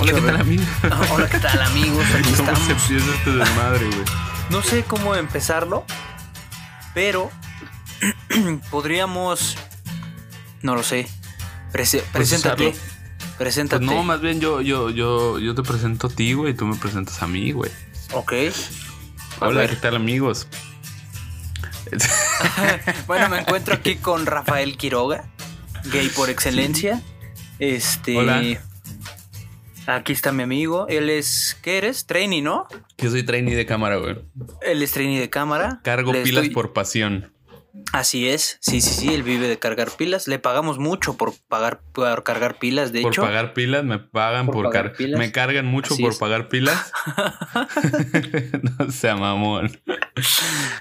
Hola, ¿qué tal, amigos? Hola, ¿qué tal, amigos? Aquí ¿Cómo estamos. se empieza este desmadre, güey? No sé cómo empezarlo, pero podríamos. No lo sé. Prese- preséntate. usarlo. Preséntate. Pues no, más bien yo, yo, yo, yo te presento a ti, güey, y tú me presentas a mí, güey. Ok. A Hola, ver. ¿qué tal, amigos? Bueno, me encuentro aquí con Rafael Quiroga, gay por excelencia. Este. Hola. Aquí está mi amigo. Él es. ¿Qué eres? Trainee, ¿no? Yo soy trainee de cámara, güey. Él es trainee de cámara. Cargo Le pilas estoy- por pasión. Así es. Sí, sí, sí. Él vive de cargar pilas. Le pagamos mucho por pagar por cargar pilas, de por hecho. pagar pilas, me pagan Por por, pagar car- pilas. Me cargan mucho Así por es. pagar pilas. no sea mamón.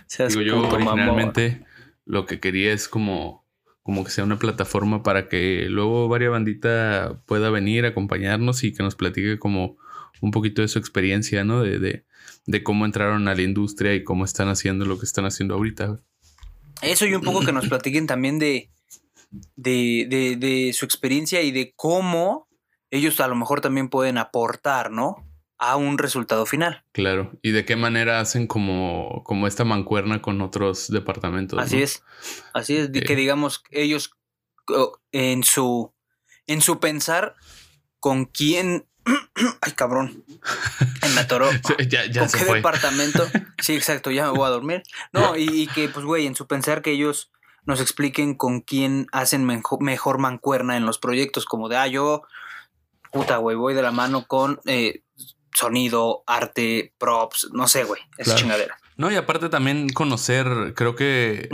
Seas Digo, yo mamón. originalmente lo que quería es como, como que sea una plataforma para que luego varias bandita pueda venir a acompañarnos y que nos platique como un poquito de su experiencia, ¿no? De, de, de cómo entraron a la industria y cómo están haciendo lo que están haciendo ahorita. Eso y un poco que nos platiquen también de, de, de, de su experiencia y de cómo ellos a lo mejor también pueden aportar, ¿no? A un resultado final. Claro. Y de qué manera hacen como, como esta mancuerna con otros departamentos. Así ¿no? es. Así es. Que digamos, ellos en su, en su pensar con quién. Ay, cabrón. En la toro. ya ya ¿Con se qué fue. departamento? Sí, exacto, ya me voy a dormir. No, y, y que, pues, güey, en su pensar que ellos nos expliquen con quién hacen mejo- mejor mancuerna en los proyectos, como de, ah, yo, puta, güey, voy de la mano con eh, sonido, arte, props, no sé, güey, esa Claro. chingadera. No, y aparte también conocer, creo que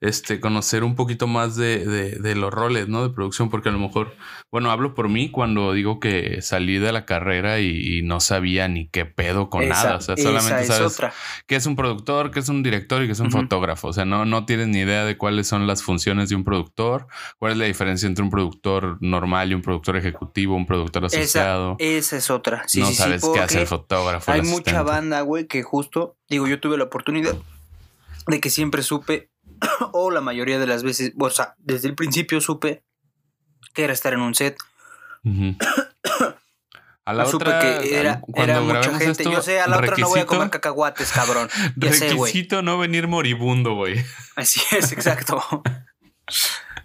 este, conocer un poquito más de, de, de los roles, ¿no? De producción, porque a lo mejor, bueno, hablo por mí cuando digo que salí de la carrera y, y no sabía ni qué pedo con Esa- nada. O sea, esa solamente es sabes otra. qué es un productor, qué es un director y qué es un fotógrafo. O sea, no, no tienes ni idea de cuáles son las funciones de un productor, cuál es la diferencia entre un productor normal y un productor ejecutivo, un productor Esa, asociado. esa es otra. Sí, no sí, sí, sabes qué hace el fotógrafo. Hay el mucha banda, güey, que justo, digo, yo tuve la oportunidad de que siempre supe, o la mayoría de las veces, o sea, desde el principio supe que era estar en un set. A la supe otra, que era, era mucha gente. esto, yo sé, a la otra no voy a comer cacahuates, cabrón. Ya sé. Requisito no venir moribundo, güey. Así es, exacto.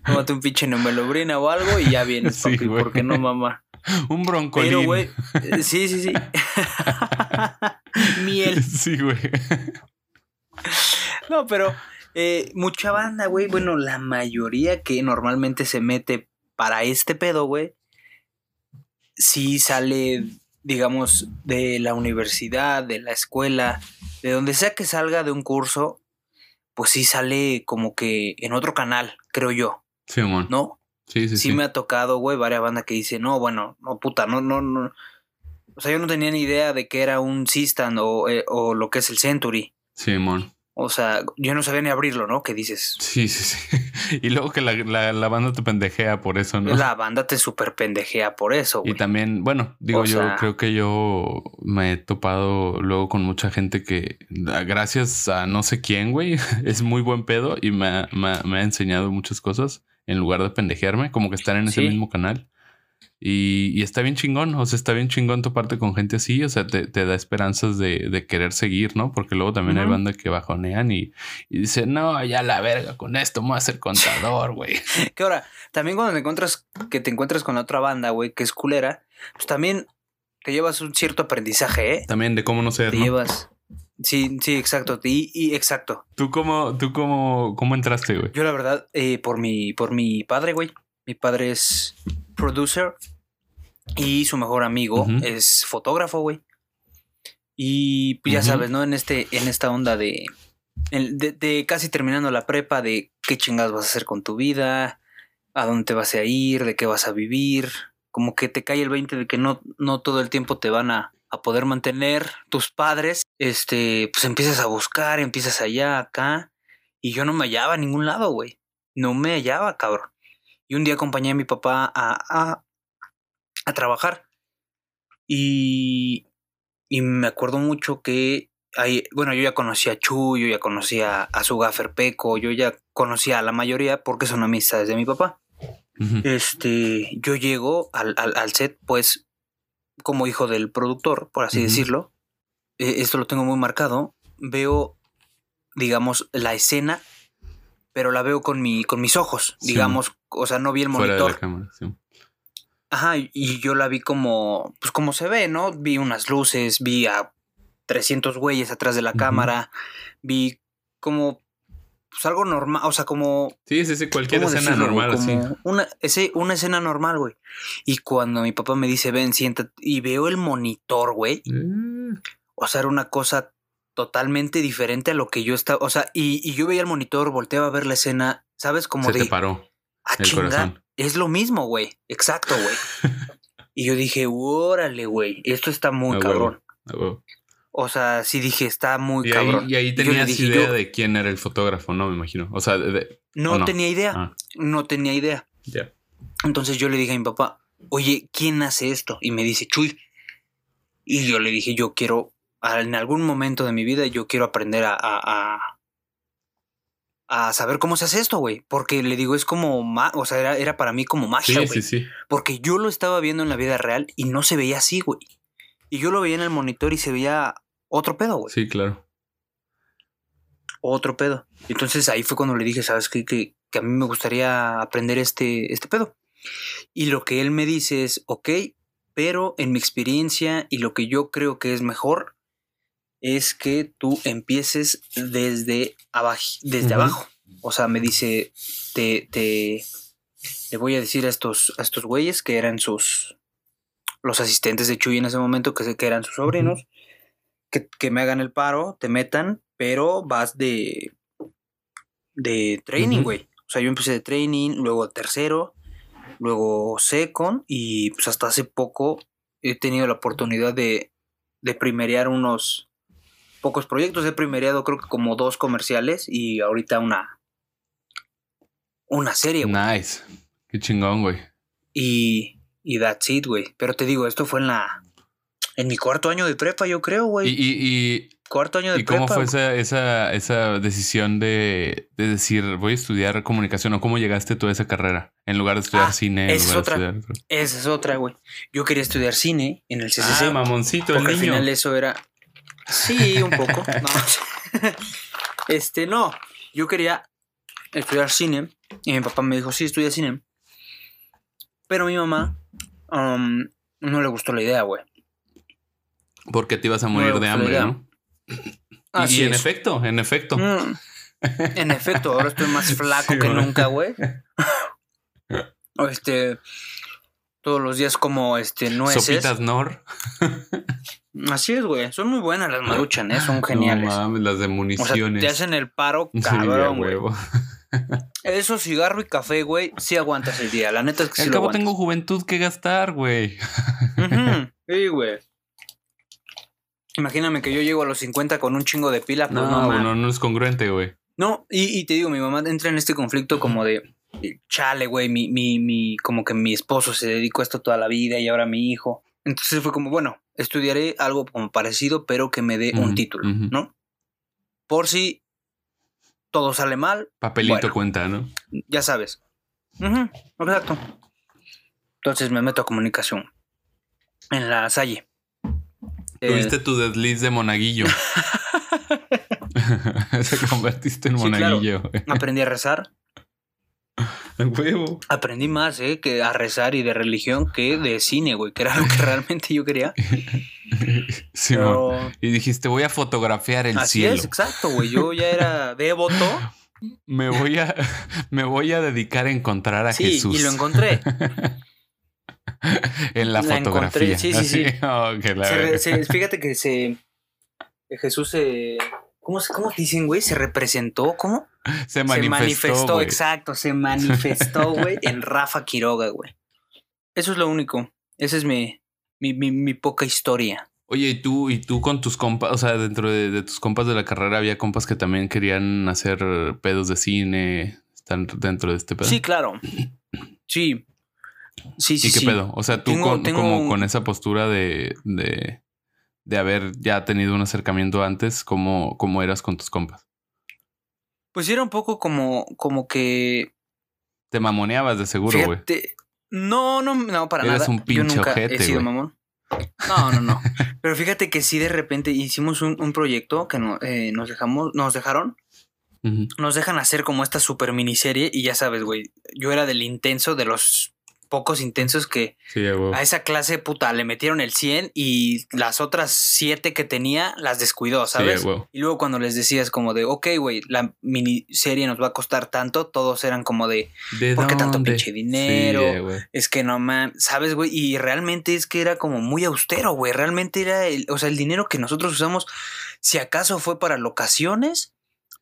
Tómate un pinche numelobrina o algo y ya vienes, Sí, papi, porque no, mamá. Un broncolín. Pero, güey, eh, sí, sí, sí. Miel. Sí, güey. No, pero eh, mucha banda, güey. Bueno, la mayoría que normalmente se mete para este pedo, güey, sí sale, digamos, de la universidad, de la escuela, de donde sea que salga de un curso, pues sí sale como que en otro canal, creo yo, Sí. ¿no? Sí, sí, Sí, sí. me ha tocado, güey, varias bandas que dicen, no, bueno, no, puta, no, no, no. O sea, yo no tenía ni idea de que era un Sistan o, eh, o lo que es el Century. Sí, mon. O sea, yo no sabía ni abrirlo, ¿no? ¿Qué dices? Sí, sí, sí. Y luego que la, la, la banda te pendejea por eso, ¿no? La banda te super pendejea por eso, Y güey. también, bueno, digo O yo, sea- creo que yo me he topado luego con mucha gente que, gracias a no sé quién, güey, es muy buen pedo y me ha enseñado muchas cosas en lugar de pendejearme, como que estar en ese Sí. mismo canal. Y, y está bien chingón, o sea, está bien chingón toparte con gente así, o sea, te, te da esperanzas de, de querer seguir, ¿no? Porque luego también hay banda que bajonean y, y dicen, no, ya la verga, con esto me voy a hacer contador, güey. Que ahora, también cuando te encuentras, que te encuentras con la otra banda, güey, que es culera, pues también te llevas un cierto aprendizaje, ¿eh? También de cómo no ser, Te ¿no? llevas. Sí, sí, exacto. Y, y exacto. ¿Tú cómo, tú cómo, cómo entraste, güey? Yo, la verdad, eh, por mi, por mi padre, güey. Mi padre es producer y su mejor amigo es fotógrafo, güey. Y pues ya sabes, ¿no? En este, en esta onda de, en- de, de casi terminando la prepa, de qué chingados vas a hacer con tu vida, a dónde te vas a ir, de qué vas a vivir. Como que te cae el 20 de que no, no todo el tiempo te van a, a poder mantener tus padres. Este, pues empiezas a buscar, empiezas allá, acá. Y yo no me hallaba a ningún lado, güey. No me hallaba, cabrón. Y un día acompañé a mi papá a, a, a trabajar. Y, y me acuerdo mucho que ahí, bueno, yo ya conocía a Chu, yo ya conocía a su gaffer Peco, yo ya conocía a la mayoría porque son amistades de mi papá. Ujú. Este, yo llego al, al, al set, pues, como hijo del productor, por así decirlo, eh, esto lo tengo muy marcado, veo, digamos, la escena, pero la veo con, mi, con mis ojos, Sí. digamos, o sea, no vi el Fuera de monitor. la cámara, sí. Ajá, y- yo la vi como, pues como se ve, ¿no? Vi unas luces, vi a 300 güeyes atrás de la cámara, vi como, pues algo normal, o sea, como... Sí, sí, sí, cualquier ¿cómo escena decirlo, normal, así. Como Una, ese, una escena normal, güey. Y cuando mi papá me dice, ven, siéntate, y veo el monitor, güey, Eh, o sea, era una cosa totalmente diferente a lo que yo estaba, o sea, y, y yo veía el monitor, volteaba a ver la escena, ¿sabes? Como se de... te paró Ah, el chinga, corazón. es lo mismo, güey. Exacto, güey. y yo dije, órale, güey, esto está muy A huevo. cabrón. Huevo. O sea, sí dije, está muy Y ahí, cabrón. y ahí Y le tenías dije, idea yo- de quién era el fotógrafo, ¿no? Me imagino. O sea, de- de- No, ¿o no? tenía idea, Ah, no tenía idea. ya. Entonces yo le dije a mi papá, oye, ¿quién hace esto? Y me dice, Chuy. Y yo le dije, yo quiero, en algún momento de mi vida, yo quiero aprender a, a, a- a saber cómo se hace esto, güey. Porque le digo, es como, o sea, era, era para mí como magia, Sí, güey. sí, sí. Porque yo lo estaba viendo en la vida real y no se veía así, güey. Y yo lo veía en el monitor y se veía otro pedo, güey. Sí, claro. Otro pedo. Entonces ahí fue cuando le dije, ¿sabes qué? Que, que a mí me gustaría aprender este, este pedo. Y lo que él me dice es, ok, pero en mi experiencia y lo que yo creo que es mejor es que tú empieces desde, abajo, desde abajo. O sea, me dice, te, te, le voy a decir a estos, a estos güeyes que eran sus, los asistentes de Chuy en ese momento, que, sé que eran sus sobrinos, que, que me hagan el paro, te metan, pero vas de, de training, güey. O sea, yo empecé de training, luego tercero, luego second, y pues hasta hace poco he tenido la oportunidad de, de primerear unos pocos proyectos. He primereado creo que como dos comerciales y ahorita una, una serie, güey. Nice. Qué chingón, güey. Y, y that's it, güey. Pero te digo, esto fue en la. En mi cuarto año de prepa, yo creo, ¿Y, güey. y, Cuarto año de y, y cómo prepa. fue güey. esa, esa, esa decisión de, de decir voy a estudiar comunicación o cómo llegaste tú a esa carrera en lugar de estudiar Ah, cine? Esa es otra. estudiar- Esa es otra, güey. Yo quería estudiar cine en el CCC. Ah, mamoncito, el porque al niño. final eso era. Sí, un poco. No. este, no. Yo quería estudiar cine. Y mi papá me dijo, sí, estudia cine. Pero mi mamá um, no le gustó la idea, güey. Porque te ibas a No, morir de hambre. ¿no? Y- Así y, en es. efecto, en efecto. Mm. En efecto, ahora estoy más flaco Sí, que nunca, güey. Este. Todos los días como este nueces. Sopitas Nor. Así es, güey. Son muy buenas las maruchan, ¿eh? Son geniales. No mames, las de o sea, municiones. te hacen el paro, Sí, cabrón, güey. huevo. Eso, cigarro y café, güey, sí aguantas el día. La neta es que sí Al cabo tengo juventud que gastar, güey. Ujú, Sí, güey. Imagíname que yo llego a los 50 con un chingo de pila, pues No, no, no, no, no, es congruente, güey. no y, y te digo, mi mamá entra en este conflicto como de, chale, güey, mi, mi, mi, como que mi esposo se dedicó a esto toda la vida y ahora mi hijo. Entonces fue como, bueno, estudiaré algo como parecido, pero que me dé un título. ¿no? Por si todo sale mal, Papelito Bueno. cuenta, ¿no? ya sabes. Exacto. Entonces me meto a comunicación en la Salle. Eh, Tuviste tu desliz de monaguillo. Se convertiste en Sí, claro. monaguillo, aprendí a rezar. Huevo. Aprendí más, ¿eh? Que a rezar y de religión que de cine, güey, que era lo que realmente yo quería. Sí, Pero Y dijiste, voy a fotografiar el así cielo. es, exacto, güey. Yo ya era devoto. Me voy a, me voy a dedicar a encontrar a Sí, Jesús. y lo encontré. en la, La fotografía. encontré, sí, sí, sí. Oh, que la Se re- verga. se- fíjate que se. Jesús se. ¿Cómo, se- ¿Cómo dicen, güey? Se representó, ¿cómo? Se se manifestó, exacto, se manifestó, güey, en Rafa Quiroga, güey. Eso es lo único. Esa es mi, mi, mi, mi poca historia. Oye, y tú, y tú con tus compas, o sea, dentro de, de tus compas de la carrera había compas que también querían hacer pedos de cine, están dentro de este pedo. Sí, claro. Sí. Sí, sí, ¿Y qué sí. pedo? O sea, tú Tengo- con, tengo como con esa postura de, de, de haber ya tenido un acercamiento antes, ¿cómo, cómo eras con tus compas? Pues era un poco como, como que. Te mamoneabas de seguro, güey. No, no, no, para Eres nada. un Yo pinche nunca ojete, he sido güey. mamón. No, no, no. Pero fíjate que sí de repente hicimos un, un proyecto que no, eh, nos dejamos, nos dejaron. Nos dejan hacer como esta super miniserie y ya sabes, güey. Yo era del intenso, de los pocos intensos que Sí, a esa clase puta le metieron el 100 y las otras 7 que tenía las descuidó, Sí, ¿sabes? huevo. Y luego cuando les decías como de, ok, güey, la miniserie nos va a costar tanto, todos eran como de, ¿De ¿Por qué tanto pinche dinero? Sí, es que no man, ¿sabes, güey? Y realmente es que era como muy austero, güey. Realmente era, el, o sea, el dinero que nosotros usamos, si acaso fue para locaciones,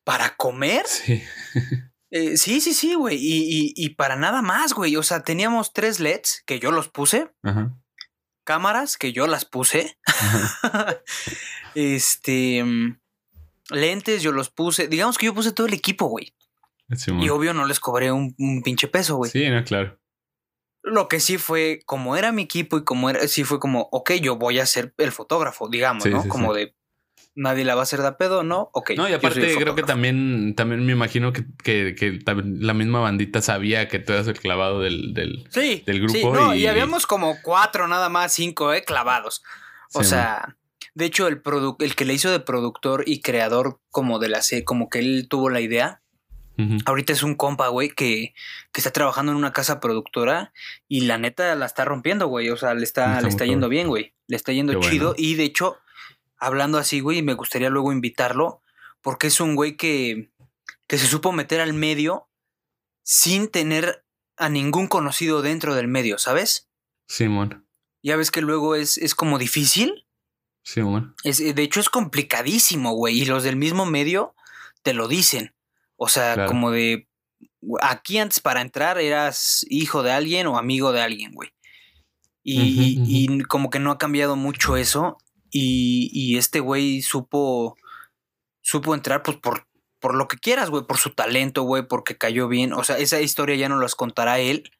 para comer. Sí. Eh, sí, sí, sí, güey. Y, y, y para nada más, güey. O sea, teníamos tres LEDs que yo los puse, Ajá. cámaras que yo las puse, este, mm, lentes yo los puse. Digamos que yo puse todo el equipo, güey. Y obvio no les cobré un, un pinche peso, güey. Sí, no, claro. Lo que sí fue, como era mi equipo y como era, sí fue como, ok, yo voy a ser el fotógrafo, digamos, Sí, ¿no? sí, como de nadie la va a hacer de pedo, ¿no? Ok. No, y aparte creo que también, también me imagino que, que, que la misma bandita sabía que tú eras el clavado del... del... Sí, del grupo sí, no, y... y- habíamos como cuatro, nada más, cinco, ¿eh? Clavados. O Sí, sea, de hecho, el, el que le hizo de productor y creador como de la serie, como que él tuvo la idea, ahorita es un compa, güey, que, que está trabajando en una casa productora y la neta la está rompiendo, güey. O sea, le está, Está le está yendo bien, güey. Le está yendo Qué chido. bueno. Y de hecho, hablando así, güey, me gustaría luego invitarlo porque es un güey que, que se supo meter al medio sin tener a ningún conocido dentro del medio, ¿sabes? Simón. Ya ves que luego es, es como difícil. Simón. Es, de hecho, es complicadísimo, güey. Y los del mismo medio te lo dicen. O sea, Claro. como de. Aquí antes para entrar eras hijo de alguien o amigo de alguien, güey. Y, y como que no ha cambiado mucho eso. Y, y este güey supo. Supo entrar, pues por, por lo que quieras, güey. Por su talento, güey. Porque cayó bien. O sea, esa historia ya no las contará él.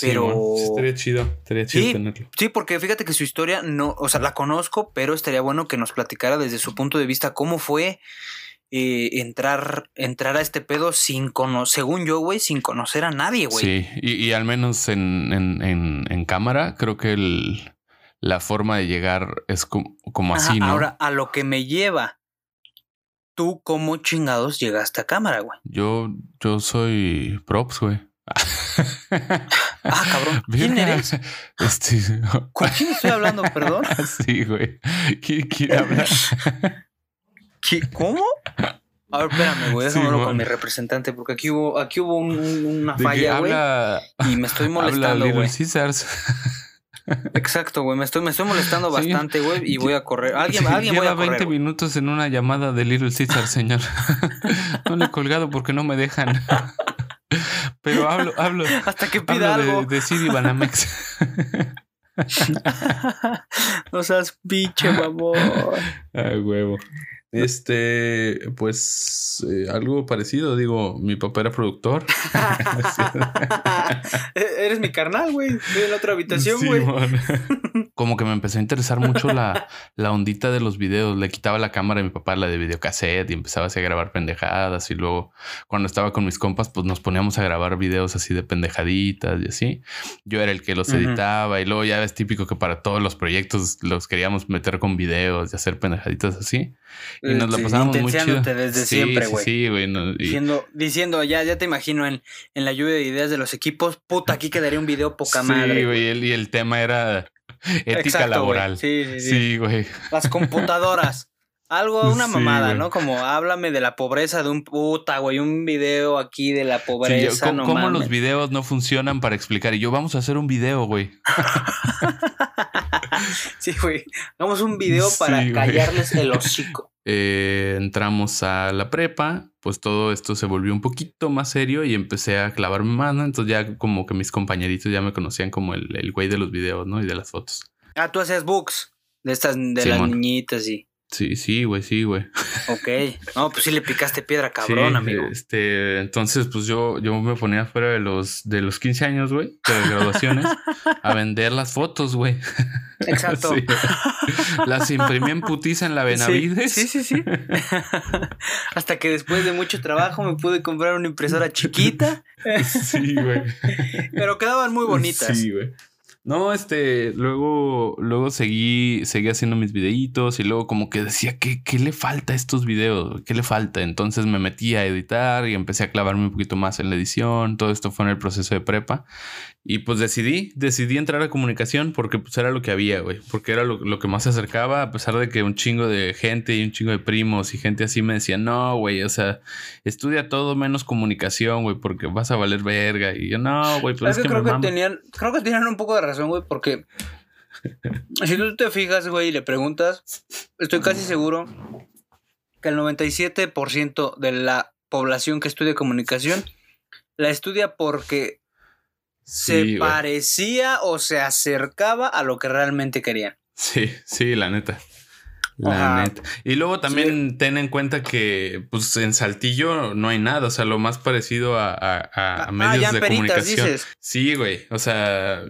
Pero- Simón. Sí, estaría chido. Estaría chido Sí. tenerlo. Sí, porque fíjate que su historia no, o sea, la conozco, pero estaría bueno que nos platicara desde su punto de vista cómo fue eh, entrar, entrar a este pedo sin conocer, según yo, güey, sin conocer a nadie, güey. Sí, y, y al menos en, en, en, en cámara, creo que el, la forma de llegar es como, como Ajá, así, ¿no? Ahora, a lo que me lleva, ¿tú cómo chingados llegaste a cámara, güey? Yo, yo soy props, güey. Ah, cabrón, ¿quién Verga. eres? Este, ¿Con quién estoy hablando, perdón? sí, güey. ¿Quién quiere hablar? ¿Qué- ¿Cómo? A ver, espérame, güey, déjame Sí, con mi representante, porque aquí hubo, aquí hubo un- un- una ¿De qué falla, güey, habla? y me estoy Habla molestando, güey. Exacto, güey. Me estoy, me estoy molestando Sí. bastante, güey. Y voy a correr. Alguien, Sí, alguien voy a correr. 20 güey. minutos en una llamada de Little Caesar, señor. no le he colgado porque no me dejan. Pero hablo, hablo, Hasta que pida hablo algo. de, de Siri Banamex. no seas pinche, mamón. Ay, huevo. Este, pues eh, algo parecido, digo, mi papá era productor. E-, Eres mi carnal, güey. Estoy en la otra habitación, güey. Como que me empezó a interesar mucho la, la ondita de los videos. Le quitaba la cámara a mi papá, la de videocassette, y empezaba así a grabar pendejadas. Y luego, cuando estaba con mis compas, pues nos poníamos a grabar videos así de pendejaditas y así. Yo era el que los editaba. Y luego ya es típico que para todos los proyectos los queríamos meter con videos y hacer pendejaditas así. Y nos la Sí, pasábamos muy chido. desde Sí, siempre, sí, güey. Sí, güey. no, y- Diciendo, diciendo, ya, ya te imagino en, en la lluvia de ideas de los equipos. Puta, aquí quedaría un video poca sí, madre. güey. y el- tema era ética Exacto, laboral. Sí, sí, sí. Sí, güey. Las computadoras. Algo, una Sí, mamada. ¿no? Como háblame de la pobreza de un puta, güey. Un video aquí de la Sí, yo, pobreza, ¿cómo, no cómo mames. los videos no funcionan para explicar? Y yo, vamos a hacer un video, güey. Sí, güey. Hagamos un video para Sí, callarles el hocico. Eh, entramos a la prepa, pues todo esto se volvió un poquito más serio y empecé a clavarme más, ¿no? Entonces ya como que mis compañeritos ya me conocían como el, el güey de los videos, ¿no? Y de las fotos. Ah, tú hacías books de estas, de las niñitas y. Sí, sí, güey, sí, güey. Ok. No, pues sí le picaste piedra, cabrón, Sí, amigo. Este, entonces, pues yo, yo me ponía fuera de los, de los 15 años, güey, de las graduaciones, a vender las fotos, güey. Exacto. Sí. Las imprimí en putiza en la Benavides. Sí, sí, sí. sí. Hasta que después de mucho trabajo me pude comprar una impresora chiquita, Sí, güey. pero quedaban muy bonitas. Sí, güey. No, este, luego, luego seguí, seguí haciendo mis videitos y luego como que decía, ¿qué, ¿qué le falta a estos videos? ¿Qué le falta? Entonces me metí a editar y empecé a clavarme un poquito más en la edición. Todo esto fue en el proceso de prepa. Y pues decidí, decidí entrar a comunicación porque pues era lo que había, güey. Porque era lo, que más se acercaba, a pesar de que un chingo de gente y un chingo de primos y gente así me decían, no, güey, o sea, estudia todo menos comunicación, güey, porque vas a valer verga. Y yo, no, güey, pues es, que, creo que tenían, creo que tenían un poco de razón, güey, porque si tú te fijas, güey, y le preguntas, estoy casi seguro que el 97% de la población que estudia comunicación la estudia porque se parecía o se acercaba a lo que realmente querían. Sí, sí, la neta. La neta. Y luego también ten en cuenta que pues en Saltillo no hay nada, o sea, lo más parecido a, a, ah, medios de comunicación. Sí, güey. O sea,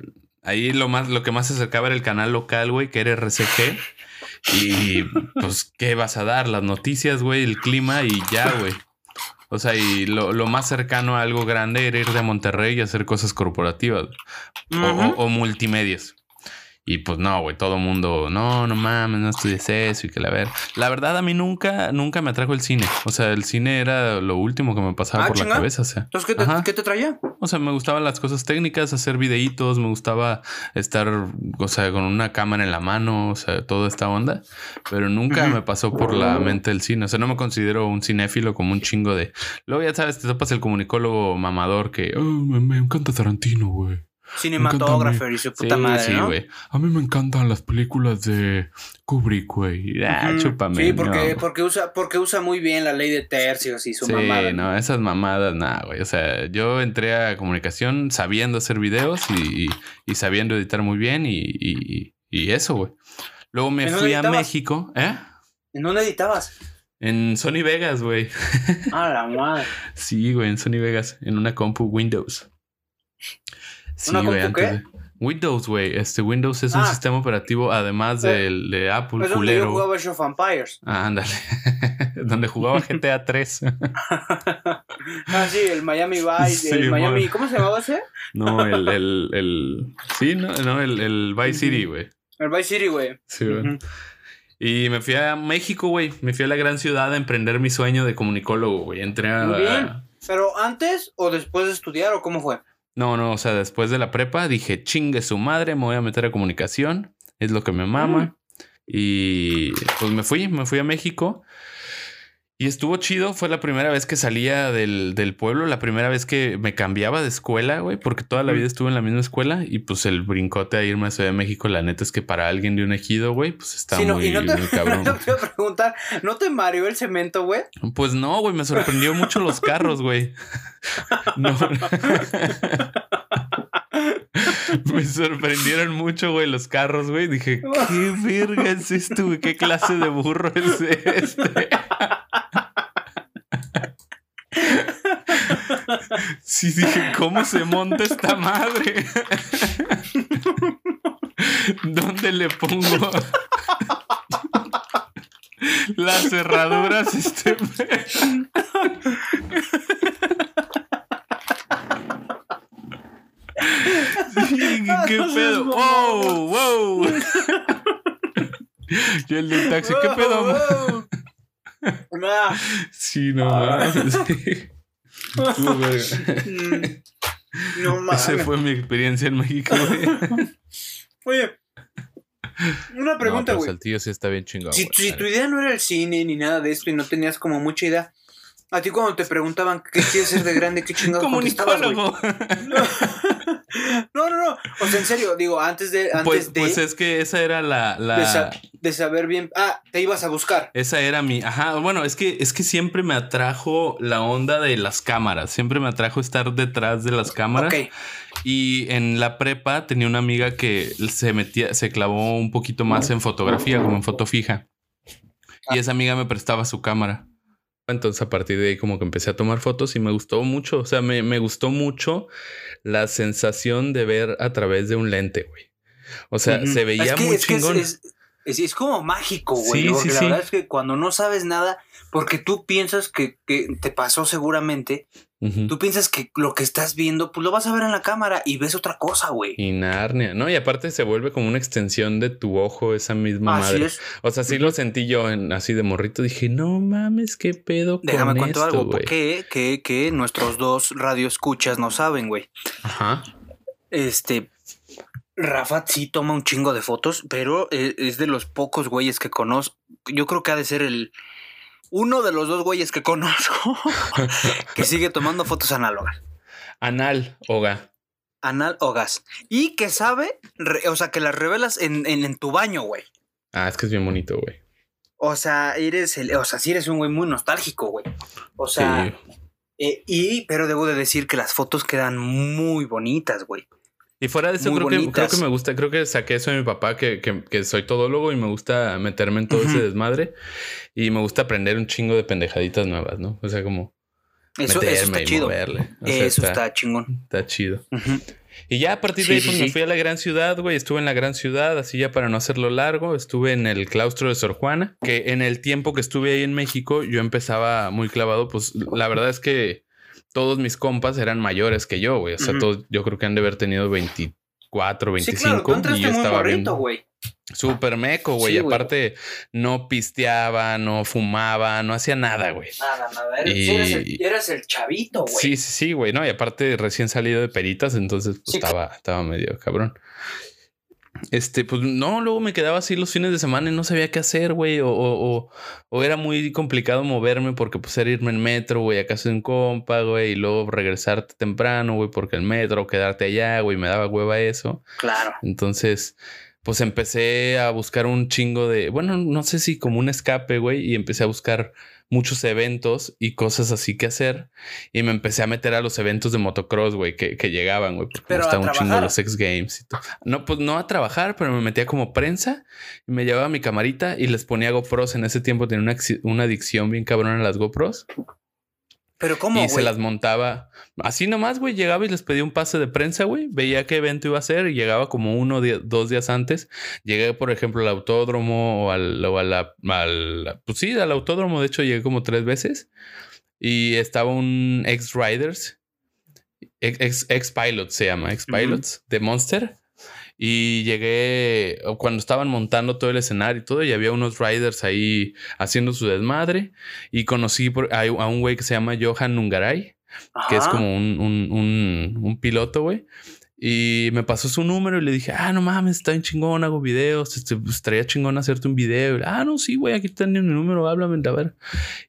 ahí lo más, lo que más se acercaba era el canal local, güey, que era RCG. Y pues, ¿qué vas a dar? Las noticias, güey, el clima y ya, güey. O sea, y lo, lo, más cercano a algo grande era ir de Monterrey y hacer cosas corporativas o, o, multimedias. Y pues no, güey, todo mundo, no, no mames, no estudies eso y que la ver. La verdad, a mí nunca, nunca me atrajo el cine. O sea, el cine era lo último que me pasaba ah, por la cabeza. O sea. Entonces, ¿qué te, traía? O sea, me gustaban las cosas técnicas, hacer videitos, me gustaba estar, o sea, con una cámara en la mano, o sea, toda esta onda. Pero nunca me pasó por la mente el cine. O sea, no me considero un cinéfilo como un chingo de. Luego ya sabes, te topas el comunicólogo mamador que oh, me encanta Tarantino, güey. Cinematógrafo y su puta madre. Sí, güey. A mí me encantan las películas de Kubrick, güey. Ah, chúpame. Sí, porque, porque, usa, porque usa muy bien la ley de tercios y su sí, no, esas mamadas, nada, güey. O sea, yo entré a comunicación sabiendo hacer videos y, y sabiendo editar muy bien y, y eso, güey. Luego me fui a México. ¿Eh? ¿En dónde editabas? En Sony Vegas, güey. Ah, la madre. Sí, güey, en Sony Vegas, en una compu Windows. Sí, güey, antes Windows, güey. Este Windows es un ah. sistema operativo además del de Apple es culero. Donde jugaba Age of Empires. Ah, ándale. donde jugaba GTA 3. ah, sí, el Miami Vice, el Miami, ¿cómo se llamaba ese? No, el, el, el sí, no, no el, el Vice City, güey. El Vice City, güey. Sí, güey. Y me fui a México, güey. Me fui a la gran ciudad a emprender mi sueño de comunicólogo, güey. Entré a. Muy bien. ¿Pero antes o después de estudiar o cómo fue? No, no, o sea, después de la prepa dije, chingue su madre, me voy a meter a comunicación, es lo que me mama. Y pues me fui, me fui a México. Y estuvo chido, fue la primera vez que salía del, del, pueblo, la primera vez que me cambiaba de escuela, güey, porque toda la vida estuve en la misma escuela y pues el brincote a irme a Ciudad de México, la neta es que para alguien de un ejido, güey, pues está muy, y no te, cabrón. No te voy a preguntar, ¿no te mareó el cemento, güey? Pues no, güey, me sorprendió mucho los carros, güey. No. Me sorprendieron mucho, güey, los carros, güey. Dije, ¿qué verga es esto, güey? ¿Qué clase de burro es este? Sí, dije, ¿cómo se monta esta madre? ¿Dónde le pongo las cerraduras? Este... ¿Qué pedo? ¡Wow! ¡Wow! y el del taxi, ¿qué pedo? Sí, no ah. mames. no mames. Esa fue mi experiencia en México, Oye, una pregunta, güey. No, Saltillo sí está bien chingado. Si, si tu idea no era el cine ni nada de esto y no tenías como mucha idea, a ti cuando te preguntaban qué quieres ser de grande, qué chingados Comunicólogo. No, no, no. O sea, en serio, digo, antes de. Antes pues, de, pues es que esa era la. De, saber bien. Ah, te ibas a buscar. Esa era mi. Ajá. Bueno, es que, es que siempre me atrajo la onda de las cámaras. Siempre me atrajo estar detrás de las cámaras. Ok. Y en la prepa tenía una amiga que se metía, se clavó un poquito más en fotografía, como en foto fija. Y esa amiga me prestaba su cámara. Entonces a partir de ahí como que empecé a tomar fotos y me gustó mucho, o sea, me, gustó mucho la sensación de ver a través de un lente, güey. O sea, se veía muy chingón. Es, es, como mágico, güey. Sí, sí, la verdad es que cuando no sabes nada, porque tú piensas que, te pasó seguramente, Tú piensas que lo que estás viendo, pues lo vas a ver en la cámara y ves otra cosa, güey. Y Narnia, ¿no? Y aparte se vuelve como una extensión de tu ojo, esa misma madre. O sea, sí lo sentí yo en, así de morrito. Dije, no mames, qué pedo. Déjame con algo, porque que, que nuestros dos radioescuchas no saben, güey. Ajá. Este, Rafa sí toma un chingo de fotos, pero e, es de los pocos güeyes que conozco. Yo creo que ha de ser el uno de los dos güeyes que conozco que sigue tomando fotos análogas. Anal, Oga. Anal Ogas. Y que sabe, o sea, que las revelas en, en, tu baño, güey. Ah, es que es bien bonito, güey. O sea, eres el, o sea, sí eres un güey muy nostálgico, güey. O sea, eh, y, pero debo de decir que las fotos quedan muy bonitas, güey. Y fuera de eso, creo que, creo que, me gusta, creo que saqué eso de mi papá, que, que, que soy todólogo y me gusta meterme en todo ese desmadre. Y me gusta aprender un chingo de pendejaditas nuevas, ¿no? O sea, como. Eso, está chido. eso está, chingón. Está chido. Y ya a partir de ahí, pues me fui a la gran ciudad, güey. Estuve en la gran ciudad, así ya para no hacerlo largo. Estuve en el claustro de Sor Juana, que en el tiempo que estuve ahí en México, yo empezaba muy clavado. Pues la verdad es que todos mis compas eran mayores que yo, güey. O sea, todos, yo creo que han de haber tenido 24, 25. y yo estaba bien. güey. Súper meco, güey. Aparte, no pisteaba, no fumaba, no hacía nada, güey. Nada, nada. Eres, el, eres el, chavito, güey. Sí, sí, sí, güey. No, y aparte, recién salido de peritas, entonces pues, estaba, estaba medio cabrón. Este, pues no, luego me quedaba así los fines de semana y no sabía qué hacer, güey. O, o, o, era muy complicado moverme porque pues era irme en metro, güey, a casa de un compa, güey, y luego regresarte temprano, güey, porque el metro, quedarte allá, güey, me daba hueva eso. Claro. Entonces, pues empecé a buscar un chingo de, bueno, no sé si como un escape, güey, y empecé a buscar muchos eventos y cosas así que hacer. Y me empecé a meter a los eventos de motocross, güey, que, llegaban, güey, porque me gustaba un chingo los X Games y todo. No, pues no a trabajar, pero me metía como prensa y me llevaba mi camarita y les ponía GoPros. En ese tiempo tenía una, una adicción bien cabrona a las GoPros. Pero ¿cómo, Y se las montaba así nomás, güey. Llegaba y les pedía un pase de prensa, güey. Veía qué evento iba a ser y llegaba como uno, dos días antes. Llegué, por ejemplo, al autódromo o al, o a la, al, pues sí, al autódromo. De hecho, llegué como tres veces y estaba un ex Riders, ex, ex, se llama, ex Pilots de Monster. Y llegué cuando estaban montando todo el escenario y todo, y había unos riders ahí haciendo su desmadre. Y conocí a, un güey que se llama Johan Nungaray, que es como un, un, un, piloto, güey. Y me pasó su número y le dije, ah, no mames, está bien chingón, hago videos, este, pues, estaría chingón hacerte un video. ah, no, sí, güey, aquí está mi número, háblame, a ver.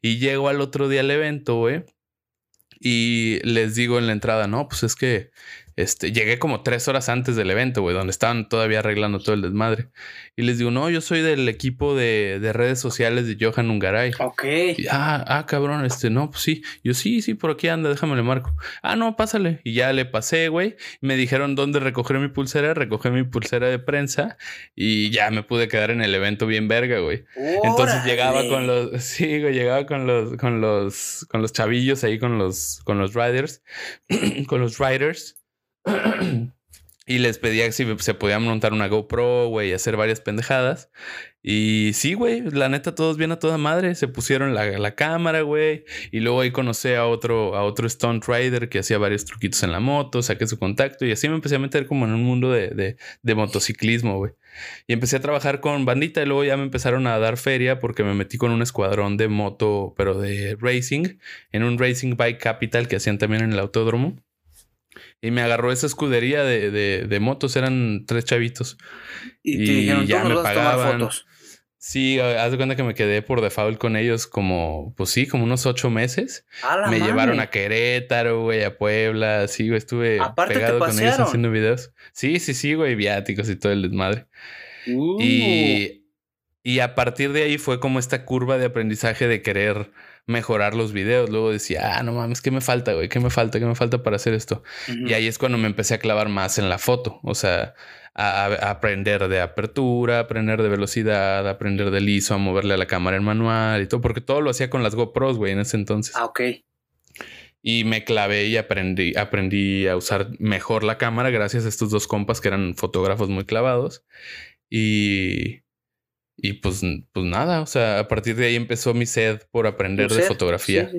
Y llego al otro día al evento, güey. Y les digo en la entrada, no, pues es que este, llegué como tres horas antes del evento, güey, donde estaban todavía arreglando todo el desmadre. Y les digo, no, yo soy del equipo de, de redes sociales de Johan Ungaray. Ok. ah, ah, cabrón, este, no, pues sí. Yo sí, sí, por aquí anda, déjame le marco. Ah, no, pásale. Y ya le pasé, güey. Me dijeron dónde recoger mi pulsera, recogí mi pulsera de prensa y ya me pude quedar en el evento bien verga, güey. Entonces llegaba con los, sí, güey, llegaba con los, con los, con los chavillos ahí, con los, con los riders, con los riders. y les pedía si se podían montar una GoPro, güey, hacer varias pendejadas. Y sí, güey, la neta, todos bien a toda madre. Se pusieron la, la cámara, güey. Y luego ahí conocí a otro, a otro Stunt Rider que hacía varios truquitos en la moto, saqué su contacto y así me empecé a meter como en un mundo de, de, de motociclismo, güey. Y empecé a trabajar con bandita y luego ya me empezaron a dar feria porque me metí con un escuadrón de moto, pero de racing, en un Racing Bike Capital que hacían también en el autódromo. Y me agarró esa escudería de, de, motos, eran tres chavitos. Y, ya me pagaban. Fotos? Sí, haz de cuenta que me quedé por default con ellos como, pues sí, como unos ocho meses. me llevaron a Querétaro, güey, a Puebla, sí, güey, estuve pegado con ellos haciendo videos. Sí, sí, sí, güey, viáticos y todo el desmadre. Y, uh. y a partir de ahí fue como esta curva de aprendizaje de querer mejorar los videos. Luego decía, ah, no mames, ¿qué me falta, güey? ¿Qué me falta? ¿Qué me falta para hacer esto? Y ahí es cuando me empecé a clavar más en la foto. O sea, a, aprender de apertura, aprender de velocidad, aprender de liso, a moverle a la cámara en manual y todo, porque todo lo hacía con las GoPros, güey, en ese entonces. Ah, ok. Y me clavé y aprendí, aprendí a usar mejor la cámara gracias a estos dos compas que eran fotógrafos muy clavados. Y y pues, pues nada, o sea, a partir de ahí empezó mi sed por aprender de fotografía.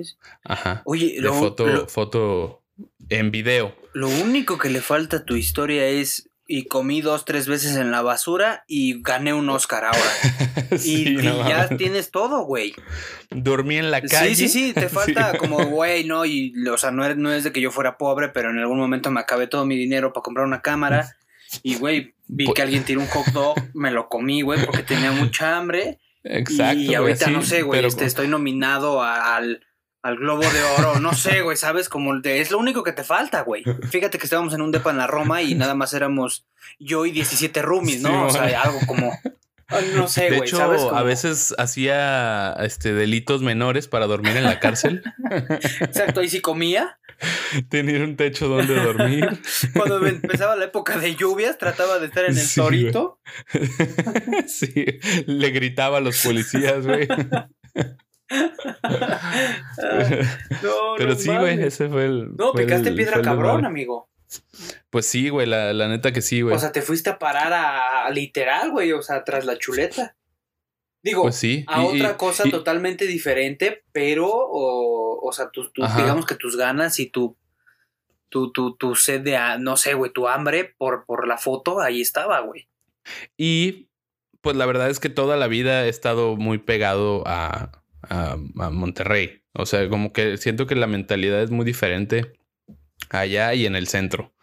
Ajá. Oye, de foto, foto en video. Lo único que le falta a tu historia es y comí dos, tres veces en la basura y gané un Oscar ahora. y, ya tienes todo, güey. Dormí en la calle. Sí, sí, sí, te falta como, güey, no, y, o sea, no es, no es de que yo fuera pobre, pero en algún momento me acabé todo mi dinero para comprar una cámara y, güey, vi que alguien tiró un hot dog, me lo comí, güey, porque tenía mucha hambre. Exacto. Y ahorita no sé, güey, este, estoy nominado al al globo de oro, no sé, güey, ¿sabes? Como de, es lo único que te falta, güey. Fíjate que estábamos en un depa en la Roma y nada más éramos yo y 17 roomies, ¿no? o sea, algo como no sé, güey. De hecho, a veces hacía este delitos menores para dormir en la cárcel. Exacto, y si comía. Tenía un techo donde dormir. Cuando empezaba la época de lluvias, trataba de estar en el torito. sí, le gritaba a los policías, güey. Pero sí, güey, ese fue el. No, picaste piedra cabrón, amigo. Pues sí, güey, la, neta que sí, güey. O sea, te fuiste a parar a, literal, güey, o sea, tras la chuleta. Digo, pues sí, a otra cosa totalmente diferente, pero, o, o sea, tus, digamos que tus ganas y tu, tu, tu, tu sed de, no sé, güey, tu hambre por, por la foto, ahí estaba, güey. Y, pues la verdad es que toda la vida he estado muy pegado a, a, Monterrey. O sea, como que siento que la mentalidad es muy diferente allá y en el centro.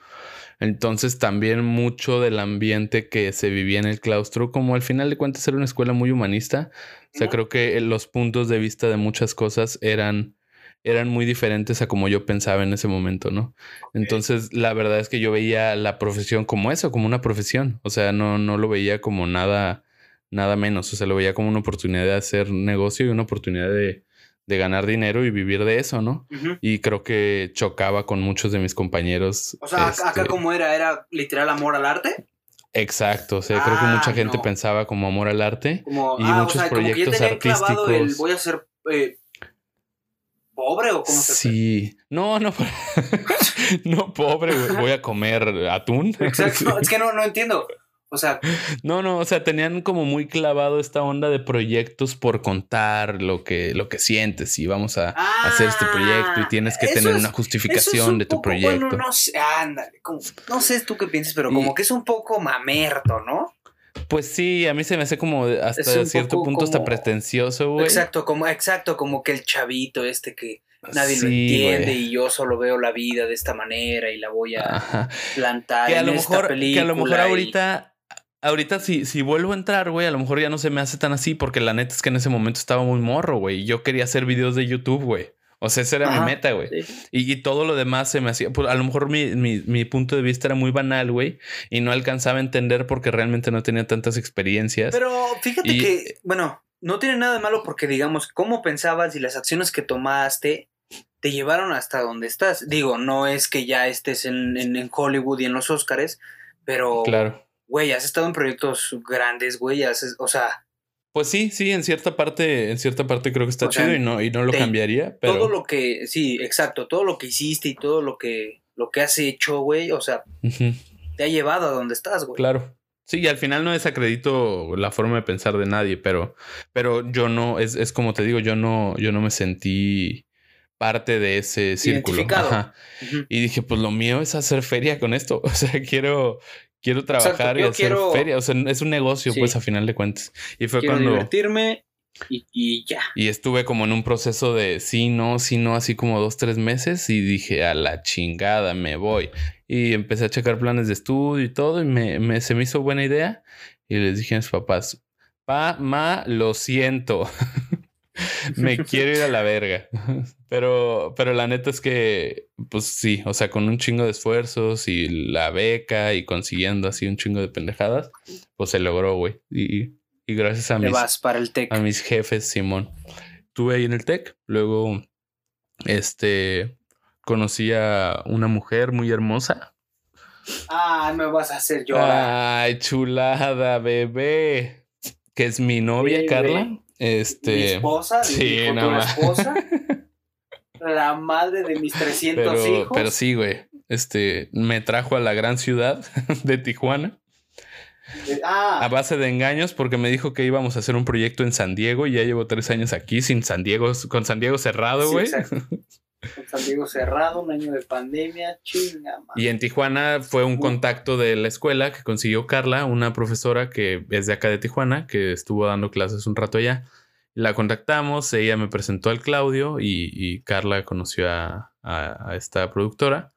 Entonces también mucho del ambiente que se vivía en el claustro, como al final de cuentas era una escuela muy humanista, o sea, creo que los puntos de vista de muchas cosas eran, eran muy diferentes a como yo pensaba en ese momento, ¿no? Entonces la verdad es que yo veía la profesión como eso, como una profesión, o sea, no, no lo veía como nada nada menos. O sea, lo veía como una oportunidad de hacer negocio y una oportunidad de, ganar dinero y vivir de eso, ¿no? Y creo que chocaba con muchos de mis compañeros. O sea, acá este como era, era literal amor al arte. Exacto, o sea, creo que mucha ah, gente pensaba como amor al arte y ah, muchos proyectos artísticos. voy a ser eh, pobre o cómo se Sí, no, no, no pobre, voy a comer atún. Exacto, es que no, no entiendo. O sea. No, no, o sea, tenían como muy clavado esta onda de proyectos por contar lo que, lo que sientes y vamos a hacer este proyecto y tienes que ah, tener una justificación de tu proyecto. Bueno, no sé, ándale, no sé tú qué piensas, pero como que es un poco mamerto, ¿no? Pues sí, a mí se me hace como hasta cierto punto hasta pretencioso, güey. Exacto, como, exacto, como que el chavito este que nadie lo entiende y yo solo veo la vida de esta manera y la voy a plantar que a lo mejor, Que a lo mejor ahorita ahorita si, si vuelvo a entrar, güey, a lo mejor ya no se me hace tan así porque la neta es que en ese momento estaba muy morro, güey. Yo quería hacer videos de YouTube, güey. O sea, esa era mi meta, güey. Y, todo lo demás se me hacía. Pues, a lo mejor mi, mi, mi punto de vista era muy banal, güey. Y no alcanzaba a entender porque realmente no tenía tantas experiencias. Pero fíjate que, bueno, no tiene nada de malo porque, digamos, cómo pensabas y las acciones que tomaste te llevaron hasta donde estás. Digo, no es que ya estés en, en, en Hollywood y en los Oscars, pero. Claro güey, has estado en proyectos grandes, güey, o sea... Pues sí, sí, en cierta parte, en cierta parte creo que está chido y no, y no lo cambiaría, pero... Todo lo que, sí, exacto, todo lo que hiciste y todo lo que, lo que has hecho, güey, o sea, te ha llevado a donde estás, güey. Claro. Sí, y al final no desacredito la forma de pensar de nadie, pero, pero yo no, es, es como te digo, yo no, yo no me sentí parte de ese círculo. Y dije, pues lo mío es hacer feria con esto. O sea, quiero, quiero trabajar y hacer feria. O sea, es un negocio, pues, a final de cuentas. Y fue quiero cuando. divertirme y, ya. Y estuve como en un proceso de sí, no, sí, no, así como dos, tres meses. Y dije, a la chingada, me voy. Y empecé a checar planes de estudio y todo. Y me, se me hizo buena idea. Y les dije a mis papás, pa, ma, lo siento. me quiero ir a la verga. Pero, pero la neta es que, pues sí, o sea, con un chingo de esfuerzos y la beca y consiguiendo así un chingo de pendejadas, pues se logró, güey. Y, y, gracias a mis, para el a mis jefes, Simón. Estuve ahí en el TEC, luego, este, conocí a una mujer muy hermosa. Ay, me vas a hacer llorar. Ay, chulada, bebé. Que es mi novia, Carla. Este. Mi esposa, sí, mi esposa. la madre de mis 300 hijos. Pero sí, güey. Este me trajo a la gran ciudad de Tijuana. A base de engaños, porque me dijo que íbamos a hacer un proyecto en San Diego y ya llevo tres años aquí sin San Diego, con San Diego cerrado, güey. con San Diego cerrado, un año de pandemia, chinga. Y en Tijuana fue un contacto de la escuela que consiguió Carla, una profesora que es de acá de Tijuana, que estuvo dando clases un rato allá. La contactamos, ella me presentó al Claudio y, Carla conoció a, esta productora.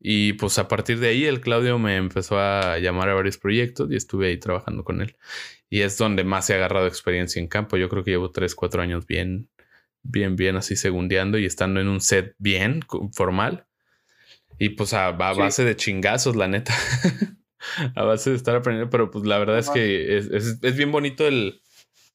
Y pues a partir de ahí el Claudio me empezó a llamar a varios proyectos y estuve ahí trabajando con él. Y es donde más he agarrado experiencia en campo. Yo creo que llevo 3, 4 años bien, bien, bien así segundeando y estando en un set bien formal. Y pues a, base de chingazos, la neta. a base de estar aprendiendo. Pero pues la verdad es que es bien bonito el,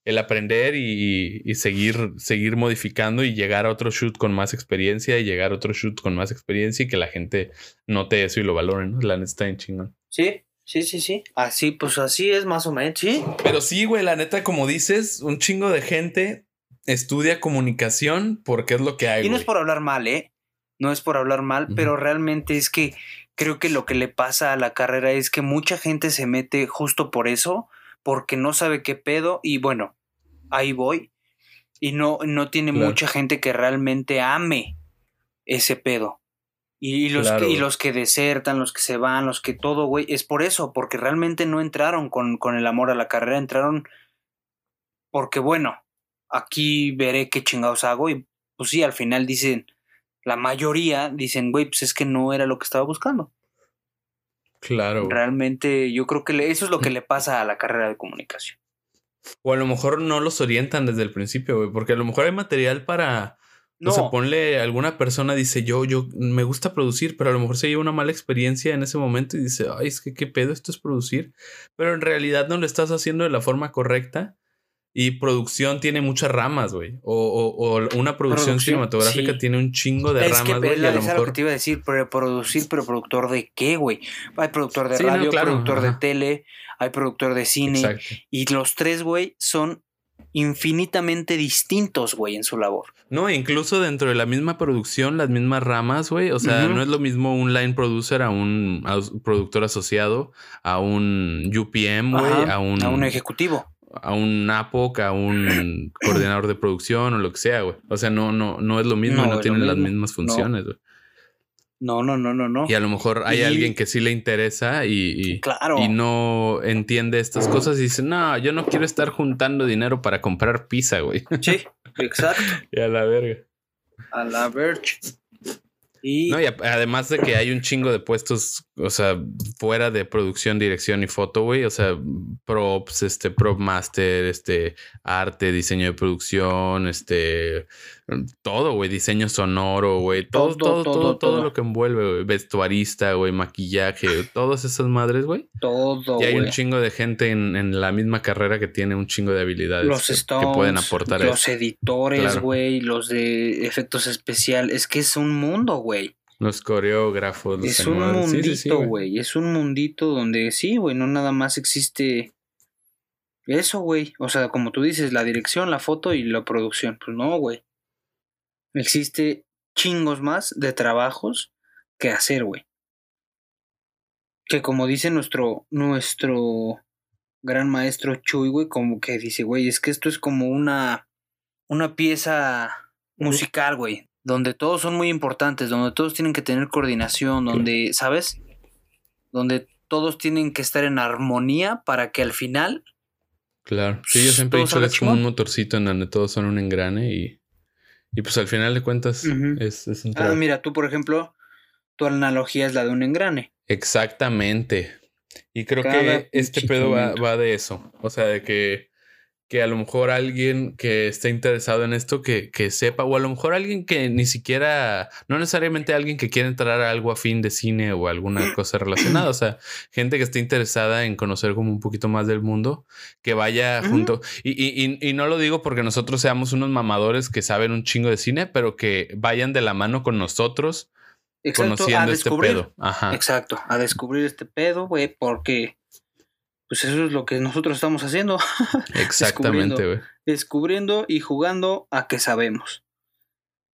el aprender y, seguir, seguir modificando y llegar a otro shoot con más experiencia y llegar a otro shoot con más experiencia y que la gente note eso y lo valore, ¿no? La neta está en chingón. Sí, sí, sí, sí. Así, pues así es más o menos, sí. Pero sí, güey, la neta, como dices, un chingo de gente estudia comunicación porque es lo que hay. Y no es por hablar mal, ¿eh? No es por hablar mal, pero realmente es que creo que lo que le pasa a la carrera es que mucha gente se mete justo por eso porque no sabe qué pedo y bueno, ahí voy. Y no, no tiene mucha gente que realmente ame ese pedo. Y, los que, y los que desertan, los que se van, los que todo, güey, es por eso, porque realmente no entraron con, con el amor a la carrera, entraron porque, bueno, aquí veré qué chingados hago y pues sí, al final dicen, la mayoría dicen, güey, pues es que no era lo que estaba buscando. Claro. Realmente yo creo que eso es lo que le pasa a la carrera de comunicación. O a lo mejor no los orientan desde el principio, güey, porque a lo mejor hay material para... No. O sea, ponle alguna persona dice, yo, yo me gusta producir, pero a lo mejor se lleva una mala experiencia en ese momento y dice, ay, es que qué pedo, esto es producir. Pero en realidad no lo estás haciendo de la forma correcta y producción tiene muchas ramas, güey. O, o, una producción, cinematográfica tiene un chingo de ramas, güey. Es, lo, lo que te iba a decir, pero producir, pero productor de qué, güey. Hay productor de radio, productor de tele, hay productor de cine. Y los tres, güey, son infinitamente distintos, güey, en su labor. No, incluso dentro de la misma producción, las mismas ramas, güey. O sea, no es lo mismo un line producer a un productor asociado, a un UPM, güey, a un... A un ejecutivo a un APOC, a un coordinador de producción o lo que sea, güey. O sea, no, no, no es lo mismo, no, tienen las mismas funciones, güey. No. no, no, no, no, Y a lo mejor hay alguien que sí le interesa y, y, no entiende estas cosas y dice, no, yo no quiero estar juntando dinero para comprar pizza, güey. Sí, exacto. y a la verga. A la verga. Y... No, y además de que hay un chingo de puestos, o sea, fuera de producción, dirección y foto, güey. O sea, props, este, prop master, este, arte, diseño de producción, este, todo, güey, diseño sonoro, güey. Todo todo todo, todo, lo que envuelve, güey. Vestuarista, güey, maquillaje, todas esas madres, güey. Todo. Y hay un chingo de gente en, la misma carrera que tiene un chingo de habilidades los que, pueden aportar. Los editores, güey, los de efectos especiales. Es que es un mundo, güey. Los coreógrafos. es un mundito, güey. es un mundito donde sí, güey, no nada más existe eso, güey. O sea, como tú dices, la dirección, la foto y la producción. Pues no, güey existe chingos más de trabajos que hacer, güey. Que como dice nuestro, nuestro gran maestro Chuy, güey, como que dice, güey, es que esto es como una, una pieza musical, güey, donde todos son muy importantes, donde todos tienen que tener coordinación, donde, ¿sabes? Donde todos tienen que estar en armonía para que al final... Claro, sí, yo siempre he dicho que es como un motorcito en donde todos son un engrane y y pues al final de cuentas es, es, un Ah, mira, tú por ejemplo, tu analogía es la de un engrane. Exactamente. Y creo que este pedo va, va, de eso. O sea, de que que a lo mejor alguien que esté interesado en esto que, que, sepa, o a lo mejor alguien que ni siquiera, no necesariamente alguien que quiera entrar a algo afín de cine o alguna cosa relacionada, o sea, gente que esté interesada en conocer como un poquito más del mundo, que vaya junto. Y, y, y, no lo digo porque nosotros seamos unos mamadores que saben un chingo de cine, pero que vayan de la mano con nosotros. conociendo este pedo. Ajá. Exacto, a descubrir este pedo, güey, porque pues eso es lo que nosotros estamos haciendo. Exactamente, güey. descubriendo, y jugando a que sabemos.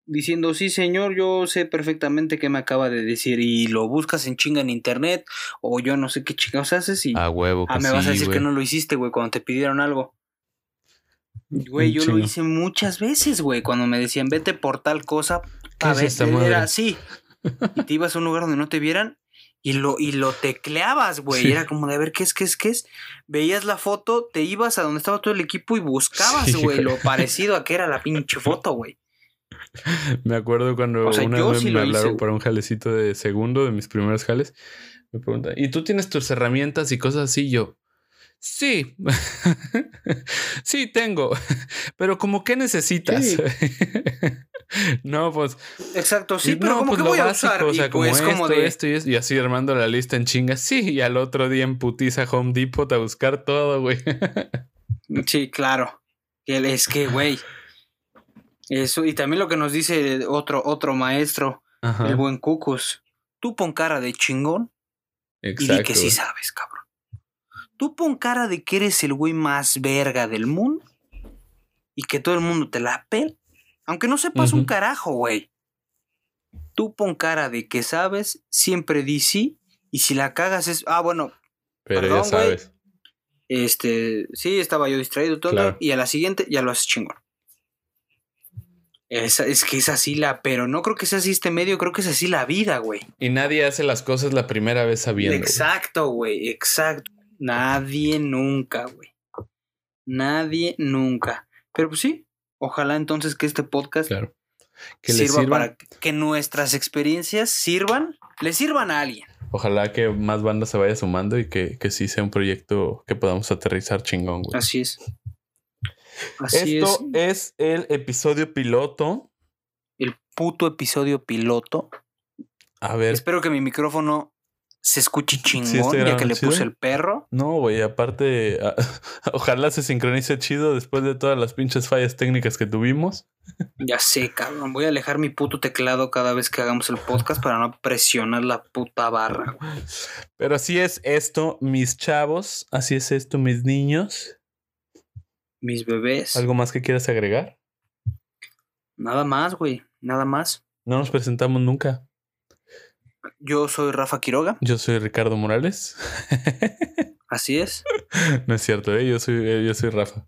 diciendo, sí, señor, yo sé perfectamente qué me acaba de decir. Y lo buscas en chinga en internet, o yo no sé qué chingados haces y. A huevo. Ah, que me vas a decir güey. que no lo hiciste, güey, cuando te pidieron algo. Güey, Un yo lo hice muchas veces, güey, cuando me decían, vete por tal cosa. ¿Qué A es ver, esta era así. Y te ibas a un lugar donde no te vieran y lo, y lo tecleabas, güey. Sí. Era como de a ver qué es, qué es, qué es. Veías la foto, te ibas a donde estaba todo el equipo y buscabas, güey, lo parecido a que era la pinche foto, güey. Me acuerdo cuando O sea, una vez sí me hice, hablaron para un jalecito de segundo, de mis primeros jales. Me preguntan, ¿y tú tienes tus herramientas y cosas así? Yo, sí, sí tengo, pero como qué necesitas. Sí. no, pues, Exacto, sí, y pero no, como pues que voy a usar. o sea, y como pues esto, como de. esto y esto, y así armando la lista en chingas. Sí, y al otro día en putiza Home Depot a buscar todo, güey. Sí, claro. Es que, güey. Eso, y también lo que nos dice otro, otro maestro, Ajá, el buen Cucus. Tú pon cara de chingón y di exacto. que sí sabes, cabrón. Tú pon cara de que eres el güey más verga del mundo y que todo el mundo te la pela. Aunque no sepas un carajo, güey. Tú pon cara de que sabes, siempre di sí. Y si la cagas es. Ah, bueno, Pero Perdón, ya sabes. este. Sí, estaba yo distraído todo. Claro. Y a la siguiente ya lo haces chingón. Esa- es que es así la. Pero no creo que sea así este medio, creo que es así la vida, güey. Y nadie hace las cosas la primera vez sabiendo. Exacto, güey, exacto. Nadie nunca, güey. Nadie nunca. Pero pues sí, ojalá entonces que este podcast Claro. Que sirva. para que nuestras experiencias sirvan, le sirvan a alguien. Ojalá que más bandas se vaya sumando y que, que sí sea un proyecto que podamos aterrizar chingón, güey. Así es. Así Esto es. es el episodio piloto. El puto episodio piloto. A ver, Espero que mi micrófono se escuche chingón, está ya que le chido. puse el perro. no, güey, aparte, a- ojalá se sincronice chido después de todas las pinches fallas técnicas que tuvimos. Ya sé, cabrón. Voy a alejar mi puto teclado cada vez que hagamos el podcast para no presionar la puta barra. güey. Pero así es esto, mis chavos. Así es esto, mis niños. Mis bebés. ¿Algo más que quieras agregar? Nada más, güey. Nada más. No nos presentamos nunca. Yo soy Rafa Quiroga. Yo soy Ricardo Morales. Así es. no es cierto, ¿eh? Yo soy, eh, yo soy Rafa.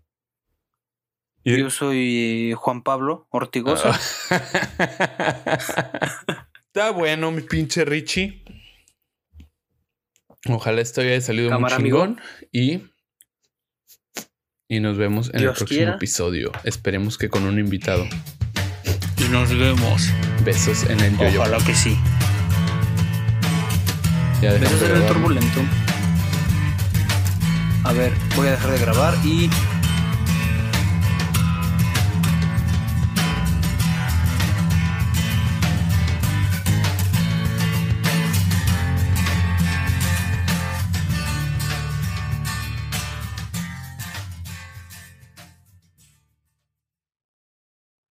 Y- Yo soy Juan Pablo Ortigosa. Está bueno, mi pinche Richie. Ojalá esto haya salido Cámara, muy chingón. Y, y nos vemos en el próximo quiera. episodio. Esperemos que con un invitado. Y nos vemos. Besos en el yoyo. Ojalá que sí. Ya en el grabar. turbulento. A ver, voy a dejar de grabar y